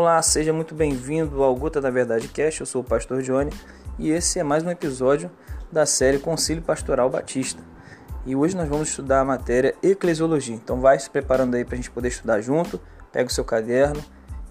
Olá, seja muito bem-vindo ao Gota da Verdade Cast. Eu sou o pastor Johnny e esse é mais um episódio da série Concílio Pastoral Batista. E hoje nós vamos estudar a matéria Eclesiologia. Então vai se preparando aí para a gente poder estudar junto, pega o seu caderno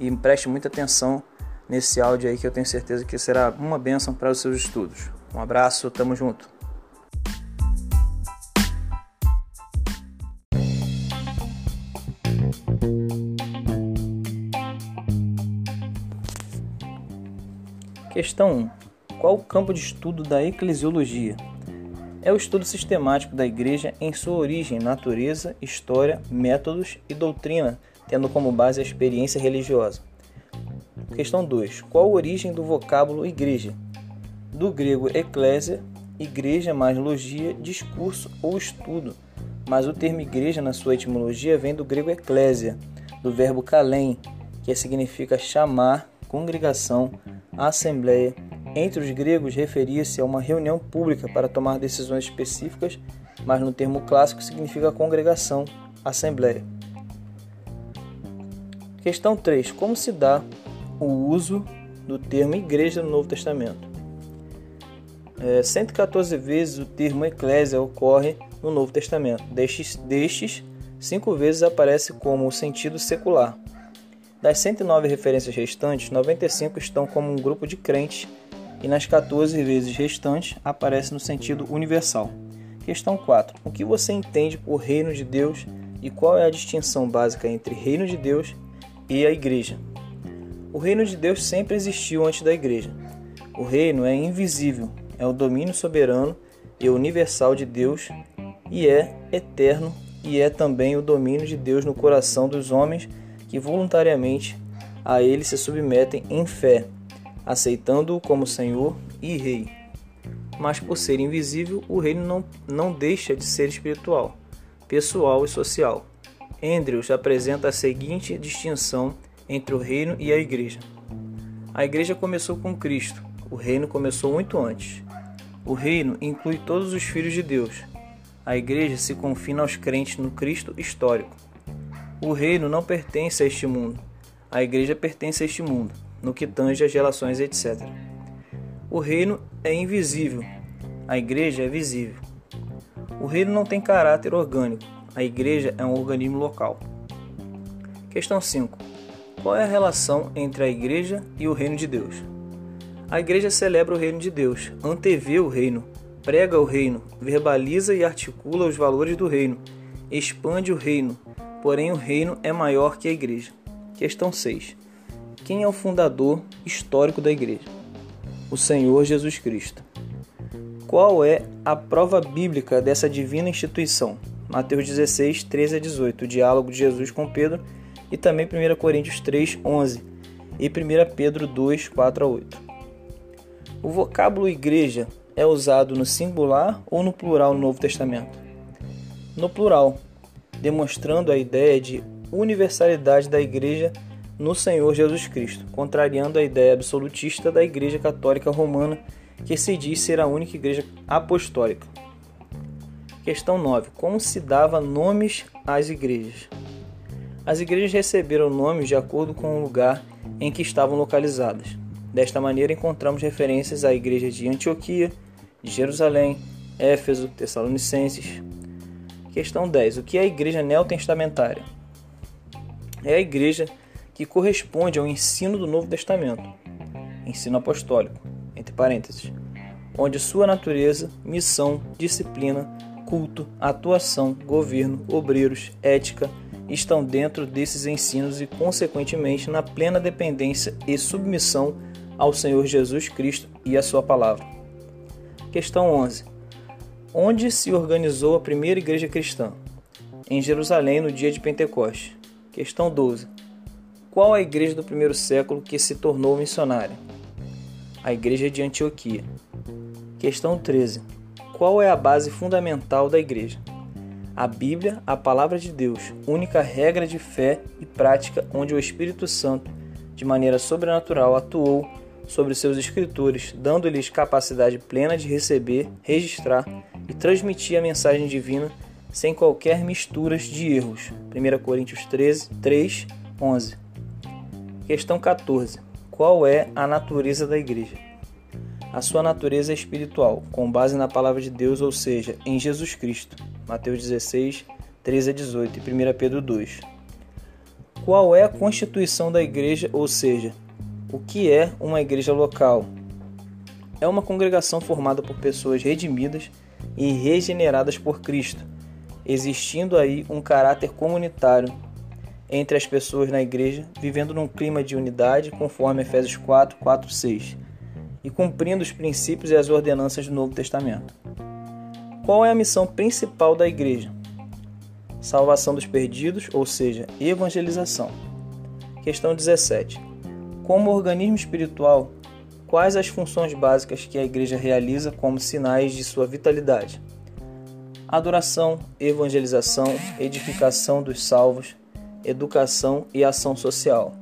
e preste muita atenção nesse áudio aí que eu tenho certeza que será uma bênção para os seus estudos. Um abraço, tamo junto. Questão 1. Qual o campo de estudo da eclesiologia? É o estudo sistemático da Igreja em sua origem, natureza, história, métodos e doutrina, tendo como base a experiência religiosa. Questão 2. Qual a origem do vocábulo igreja? Do grego eclésia, igreja mais logia, discurso ou estudo, mas o termo igreja na sua etimologia vem do grego eclésia, do verbo kalem, que significa chamar, congregação, a assembleia, entre os gregos, referia-se a uma reunião pública para tomar decisões específicas, mas no termo clássico significa congregação, assembleia. Questão 3. Como se dá o uso do termo igreja no Novo Testamento? É, 114 vezes o termo eclésia ocorre no Novo Testamento. Destes, destes cinco vezes aparece como o sentido secular. Das 109 referências restantes, 95 estão como um grupo de crentes e nas 14 vezes restantes aparece no sentido universal. Questão 4. O que você entende por reino de Deus e qual é a distinção básica entre reino de Deus e a igreja? O reino de Deus sempre existiu antes da igreja. O reino é invisível, é o domínio soberano e universal de Deus e é eterno e é também o domínio de Deus no coração dos homens que voluntariamente a ele se submetem em fé, aceitando-o como Senhor e Rei. Mas por ser invisível, o reino não, não deixa de ser espiritual, pessoal e social. Andrews apresenta a seguinte distinção entre o reino e a igreja. A igreja começou com Cristo, o reino começou muito antes. O reino inclui todos os filhos de Deus. A igreja se confina aos crentes no Cristo histórico. O reino não pertence a este mundo. A igreja pertence a este mundo, no que tange as relações, etc. O reino é invisível. A igreja é visível. O reino não tem caráter orgânico. A igreja é um organismo local. Questão 5. Qual é a relação entre a igreja e o reino de Deus? A igreja celebra o reino de Deus, antevê o reino, prega o reino, verbaliza e articula os valores do reino, expande o reino, porém o reino é maior que a igreja. Questão 6. Quem é o fundador histórico da igreja? O Senhor Jesus Cristo. Qual é a prova bíblica dessa divina instituição? Mateus 16, 13 a 18, o diálogo de Jesus com Pedro, e também 1 Coríntios 3, 11 e 1 Pedro 2, 4 a 8. O vocábulo igreja é usado no singular ou no plural no Novo Testamento? No plural, demonstrando a ideia de universalidade da Igreja no Senhor Jesus Cristo, contrariando a ideia absolutista da Igreja Católica Romana, que se diz ser a única igreja apostólica. Questão 9. Como se dava nomes às igrejas? As igrejas receberam nomes de acordo com o lugar em que estavam localizadas. Desta maneira, encontramos referências à igreja de Antioquia, de Jerusalém, Éfeso, Tessalonicenses, Questão 10. O que é a igreja neotestamentária? É a igreja que corresponde ao ensino do Novo Testamento, ensino apostólico, entre parênteses, onde sua natureza, missão, disciplina, culto, atuação, governo, obreiros, ética estão dentro desses ensinos e, consequentemente, na plena dependência e submissão ao Senhor Jesus Cristo e à Sua palavra. Questão 11. Onde se organizou a primeira igreja cristã? Em Jerusalém, no dia de Pentecostes. Questão 12. Qual a igreja do primeiro século que se tornou missionária? A igreja de Antioquia. Questão 13. Qual é a base fundamental da igreja? A Bíblia, a palavra de Deus, única regra de fé e prática onde o Espírito Santo, de maneira sobrenatural, atuou sobre seus escritores, dando-lhes capacidade plena de receber, registrar e transmitir a mensagem divina sem qualquer misturas de erros. 1 Coríntios 13, 3, 11. Questão 14. Qual é a natureza da igreja? A sua natureza é espiritual, com base na palavra de Deus, ou seja, em Jesus Cristo. Mateus 16, 13 a 18 e 1 Pedro 2. Qual é a constituição da igreja, ou seja, o que é uma igreja local? É uma congregação formada por pessoas redimidas e regeneradas por Cristo, existindo aí um caráter comunitário entre as pessoas na igreja, vivendo num clima de unidade, conforme Efésios 4, 4, 6, e cumprindo os princípios e as ordenanças do Novo Testamento. Qual é a missão principal da igreja? Salvação dos perdidos, ou seja, evangelização. Questão 17. Como organismo espiritual, quais as funções básicas que a igreja realiza como sinais de sua vitalidade? Adoração, evangelização, edificação dos salvos, educação e ação social.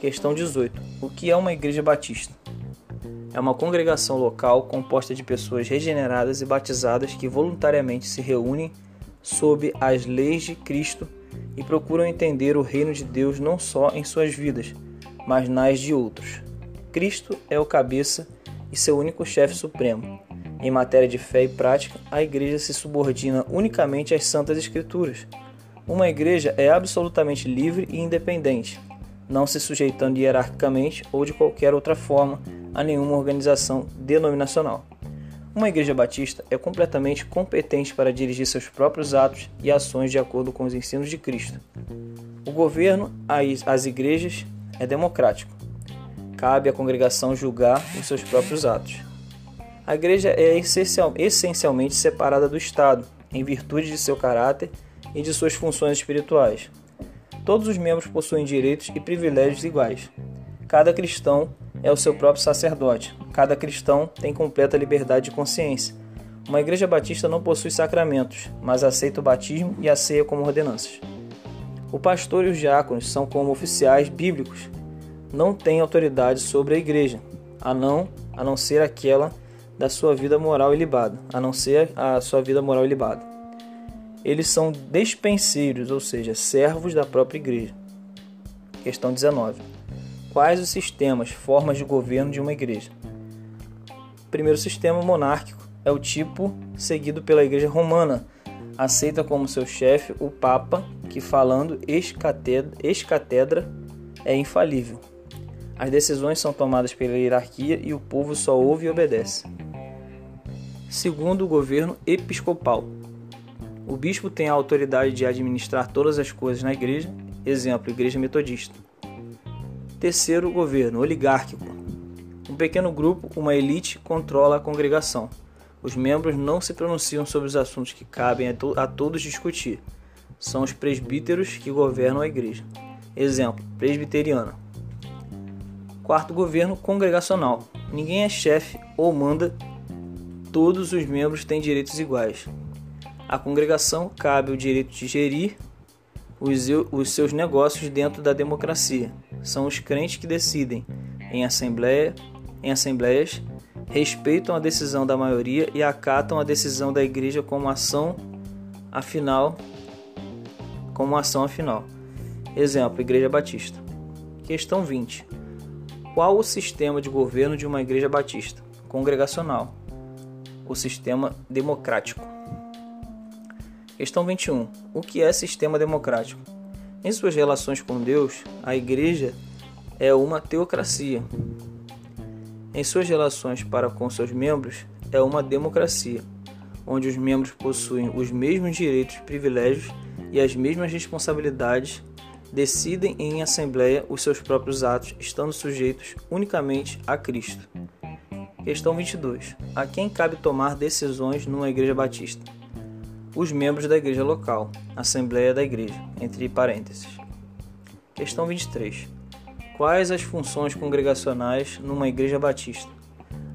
Questão 18. O que é uma igreja batista? É uma congregação local composta de pessoas regeneradas e batizadas que voluntariamente se reúnem sob as leis de Cristo e procuram entender o reino de Deus não só em suas vidas, mas nas de outros. Cristo é o cabeça e seu único chefe supremo. Em matéria de fé e prática, a igreja se subordina unicamente às Santas Escrituras uma igreja é absolutamente livre e independente, não se sujeitando hierarquicamente ou de qualquer outra forma a nenhuma organização denominacional. Uma igreja batista é completamente competente para dirigir seus próprios atos e ações de acordo com os ensinos de Cristo. O governo às igrejas é democrático. Cabe à congregação julgar os seus próprios atos. A igreja é essencialmente separada do Estado, em virtude de seu caráter e de suas funções espirituais. Todos os membros possuem direitos e privilégios iguais. Cada cristão é o seu próprio sacerdote. Cada cristão tem completa liberdade de consciência. Uma igreja batista não possui sacramentos, mas aceita o batismo e a ceia como ordenanças. O pastor e os diáconos são como oficiais bíblicos. Não têm autoridade sobre a igreja, a não a não ser aquela da sua vida moral ilibada, a não ser a sua vida moral ilibada eles são despenseiros, ou seja, servos da própria igreja. Questão 19. Quais os sistemas, formas de governo de uma igreja? Primeiro sistema monárquico é o tipo seguido pela igreja romana. Aceita como seu chefe o Papa, que falando ex-catedra é infalível. As decisões são tomadas pela hierarquia e o povo só ouve e obedece. Segundo o governo episcopal, o bispo tem a autoridade de administrar todas as coisas na igreja, exemplo, igreja metodista. Terceiro, governo oligárquico. Um pequeno grupo, uma elite, controla a congregação. Os membros não se pronunciam sobre os assuntos que cabem a, to a todos discutir. São os presbíteros que governam a igreja. Exemplo, presbiteriana. Quarto, governo congregacional. Ninguém é chefe ou manda, todos os membros têm direitos iguais. À congregação cabe o direito de gerir os, os seus negócios dentro da democracia. São os crentes que decidem em assembleia, em assembleias, respeitam a decisão da maioria e acatam a decisão da igreja como ação afinal, como ação afinal. Exemplo: Igreja Batista. Questão 20. Qual o sistema de governo de uma igreja batista? Congregacional. O sistema democrático. Questão 21. O que é sistema democrático? Em suas relações com Deus, a Igreja é uma teocracia. Em suas relações para com seus membros, é uma democracia, onde os membros possuem os mesmos direitos privilégios e as mesmas responsabilidades, decidem em assembleia os seus próprios atos, estando sujeitos unicamente a Cristo. Questão 22. A quem cabe tomar decisões numa igreja batista? os membros da igreja local, Assembleia da Igreja, entre parênteses. Questão 23. Quais as funções congregacionais numa igreja batista?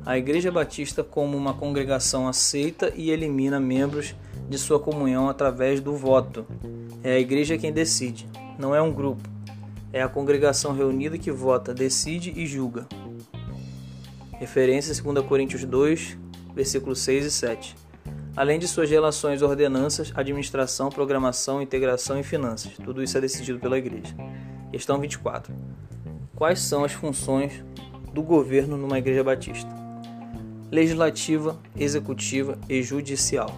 A igreja batista, como uma congregação, aceita e elimina membros de sua comunhão através do voto. É a igreja quem decide, não é um grupo. É a congregação reunida que vota, decide e julga. Referência 2 Coríntios 2, versículos 6 e 7 além de suas relações, ordenanças, administração, programação, integração e finanças. Tudo isso é decidido pela igreja. Questão 24. Quais são as funções do governo numa igreja batista? Legislativa, executiva e judicial.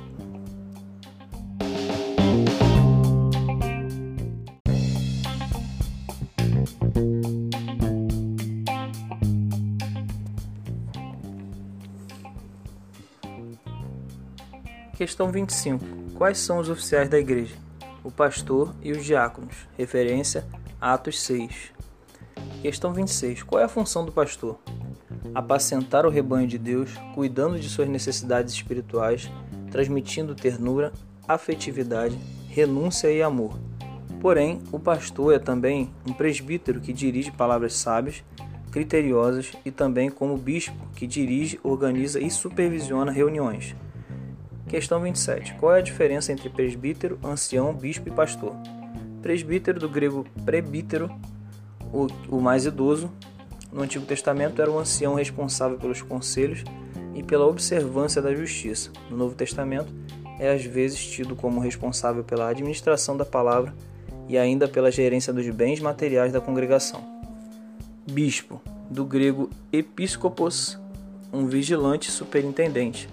Questão 25. Quais são os oficiais da igreja? O pastor e os diáconos. Referência Atos 6. Questão 26. Qual é a função do pastor? Apacentar o rebanho de Deus, cuidando de suas necessidades espirituais, transmitindo ternura, afetividade, renúncia e amor. Porém, o pastor é também um presbítero que dirige palavras sábias, criteriosas e também como bispo que dirige, organiza e supervisiona reuniões. Questão 27. Qual é a diferença entre presbítero, ancião, bispo e pastor? Presbítero, do grego prebítero, o, o mais idoso, no Antigo Testamento era o ancião responsável pelos conselhos e pela observância da justiça. No Novo Testamento, é às vezes tido como responsável pela administração da palavra e ainda pela gerência dos bens materiais da congregação. Bispo, do grego episcopos, um vigilante superintendente.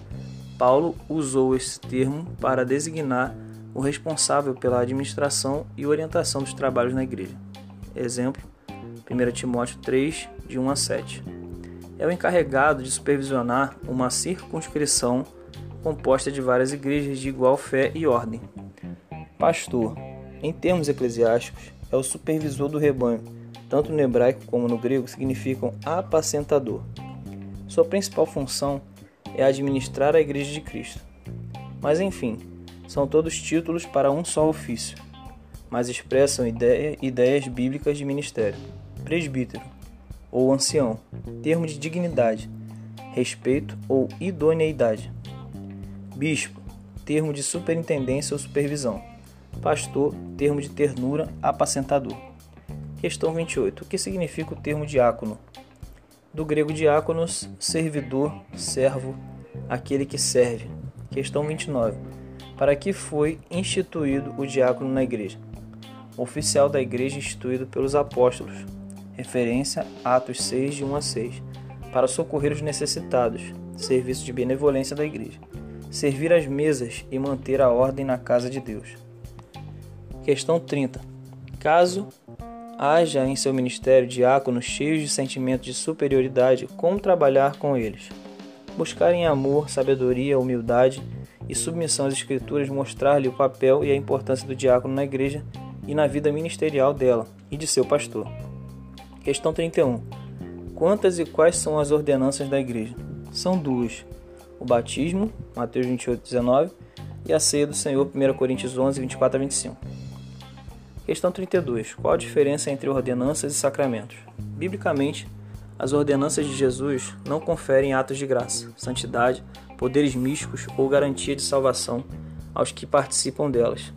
Paulo usou esse termo para designar o responsável pela administração e orientação dos trabalhos na igreja. Exemplo: 1 Timóteo 3, de 1 a 7. É o encarregado de supervisionar uma circunscrição composta de várias igrejas de igual fé e ordem. Pastor, em termos eclesiásticos, é o supervisor do rebanho, tanto no hebraico como no grego significam apacentador. Sua principal função é administrar a Igreja de Cristo. Mas enfim, são todos títulos para um só ofício, mas expressam ideia, ideias bíblicas de ministério. Presbítero ou ancião, termo de dignidade, respeito ou idoneidade. Bispo, termo de superintendência ou supervisão. Pastor, termo de ternura, apacentador. Questão 28. O que significa o termo diácono? Do grego diáconos, servidor, servo, aquele que serve. Questão 29. Para que foi instituído o diácono na igreja? Oficial da igreja instituído pelos apóstolos. Referência Atos 6, de 1 a 6. Para socorrer os necessitados. Serviço de benevolência da igreja. Servir as mesas e manter a ordem na casa de Deus. Questão 30. Caso haja em seu ministério diáconos cheios de sentimento de superioridade, como trabalhar com eles? Buscar em amor, sabedoria, humildade e submissão às Escrituras mostrar-lhe o papel e a importância do diácono na igreja e na vida ministerial dela e de seu pastor. Questão 31. Quantas e quais são as ordenanças da igreja? São duas: o batismo, Mateus 28, 19, e a ceia do Senhor, 1 Coríntios 11, 24 a 25. Questão 32. Qual a diferença entre ordenanças e sacramentos? Biblicamente, as ordenanças de Jesus não conferem atos de graça, santidade, poderes místicos ou garantia de salvação aos que participam delas.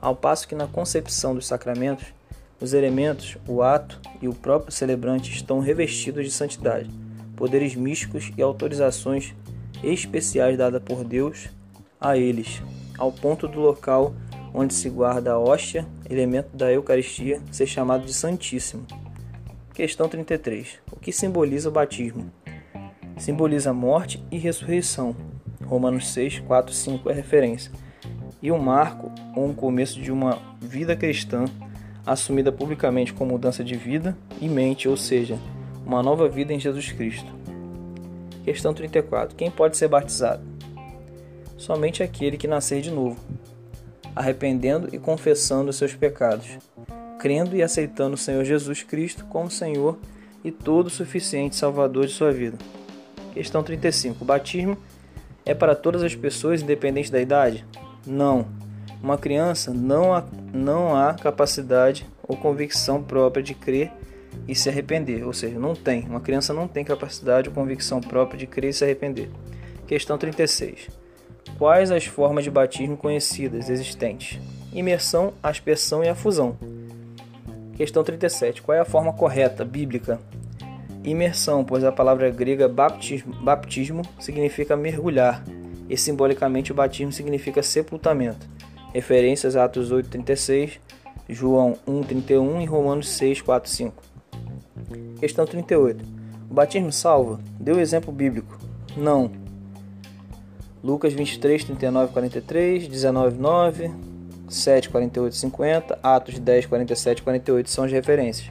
Ao passo que na concepção dos sacramentos, os elementos, o ato e o próprio celebrante estão revestidos de santidade, poderes místicos e autorizações especiais dadas por Deus a eles, ao ponto do local onde se guarda a hóstia, elemento da Eucaristia, ser chamado de Santíssimo. Questão 33. O que simboliza o batismo? Simboliza morte e ressurreição. Romanos 6, 4, 5 é referência. E um marco ou um começo de uma vida cristã assumida publicamente com mudança de vida e mente, ou seja, uma nova vida em Jesus Cristo. Questão 34. Quem pode ser batizado? Somente aquele que nascer de novo, arrependendo e confessando seus pecados, crendo e aceitando o Senhor Jesus Cristo como Senhor e todo suficiente Salvador de sua vida. Questão 35. O batismo é para todas as pessoas, independente da idade? Não. Uma criança não há, não há capacidade ou convicção própria de crer e se arrepender, ou seja, não tem. Uma criança não tem capacidade ou convicção própria de crer e se arrepender. Questão 36. Quais as formas de batismo conhecidas existentes? Imersão, aspersão e a fusão. Questão 37. Qual é a forma correta, bíblica? Imersão, pois a palavra grega baptismo, baptismo significa mergulhar e simbolicamente o batismo significa sepultamento. Referências a Atos 8:36, João 1:31 e Romanos 6, 4, 5. Questão 38. O batismo salva? Dê exemplo bíblico. Não. Lucas 23, 39, 43, 19, 9, 7, 48, 50, Atos 10, 47, 48 são as referências.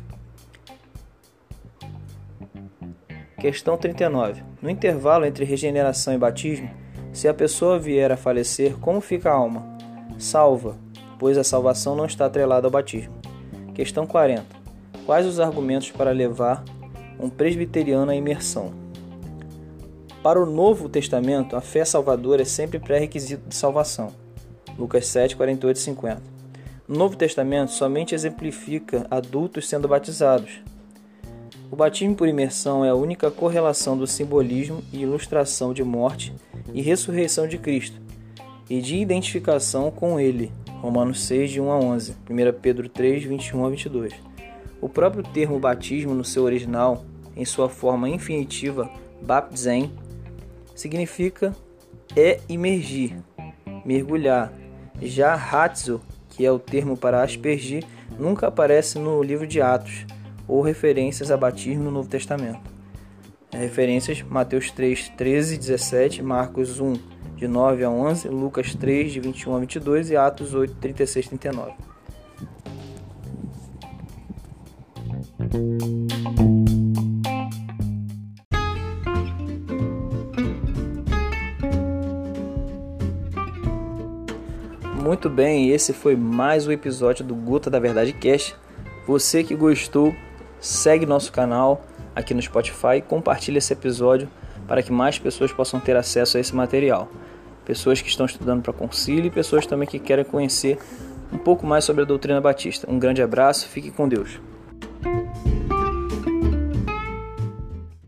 Questão 39. No intervalo entre regeneração e batismo, se a pessoa vier a falecer, como fica a alma? Salva, pois a salvação não está atrelada ao batismo. Questão 40. Quais os argumentos para levar um presbiteriano à imersão? Para o Novo Testamento, a fé salvadora é sempre pré-requisito de salvação. Lucas 7, 48 e 50. No Novo Testamento, somente exemplifica adultos sendo batizados. O batismo por imersão é a única correlação do simbolismo e ilustração de morte e ressurreição de Cristo e de identificação com Ele. Romanos 6, de 1 a 11, 1 Pedro 3, 21 a 22. O próprio termo batismo, no seu original, em sua forma infinitiva, baptzen, significa é imergir, mergulhar. Já hatzo, que é o termo para aspergir, nunca aparece no livro de Atos ou referências a batismo no Novo Testamento. Referências Mateus 3, 13, 17, Marcos 1, de 9 a 11, Lucas 3, de 21 a 22 e Atos 8, 36 39. Muito bem, esse foi mais um episódio do Gota da Verdade Cast. Você que gostou, segue nosso canal aqui no Spotify compartilhe esse episódio para que mais pessoas possam ter acesso a esse material. Pessoas que estão estudando para concílio e pessoas também que querem conhecer um pouco mais sobre a doutrina batista. Um grande abraço, fique com Deus.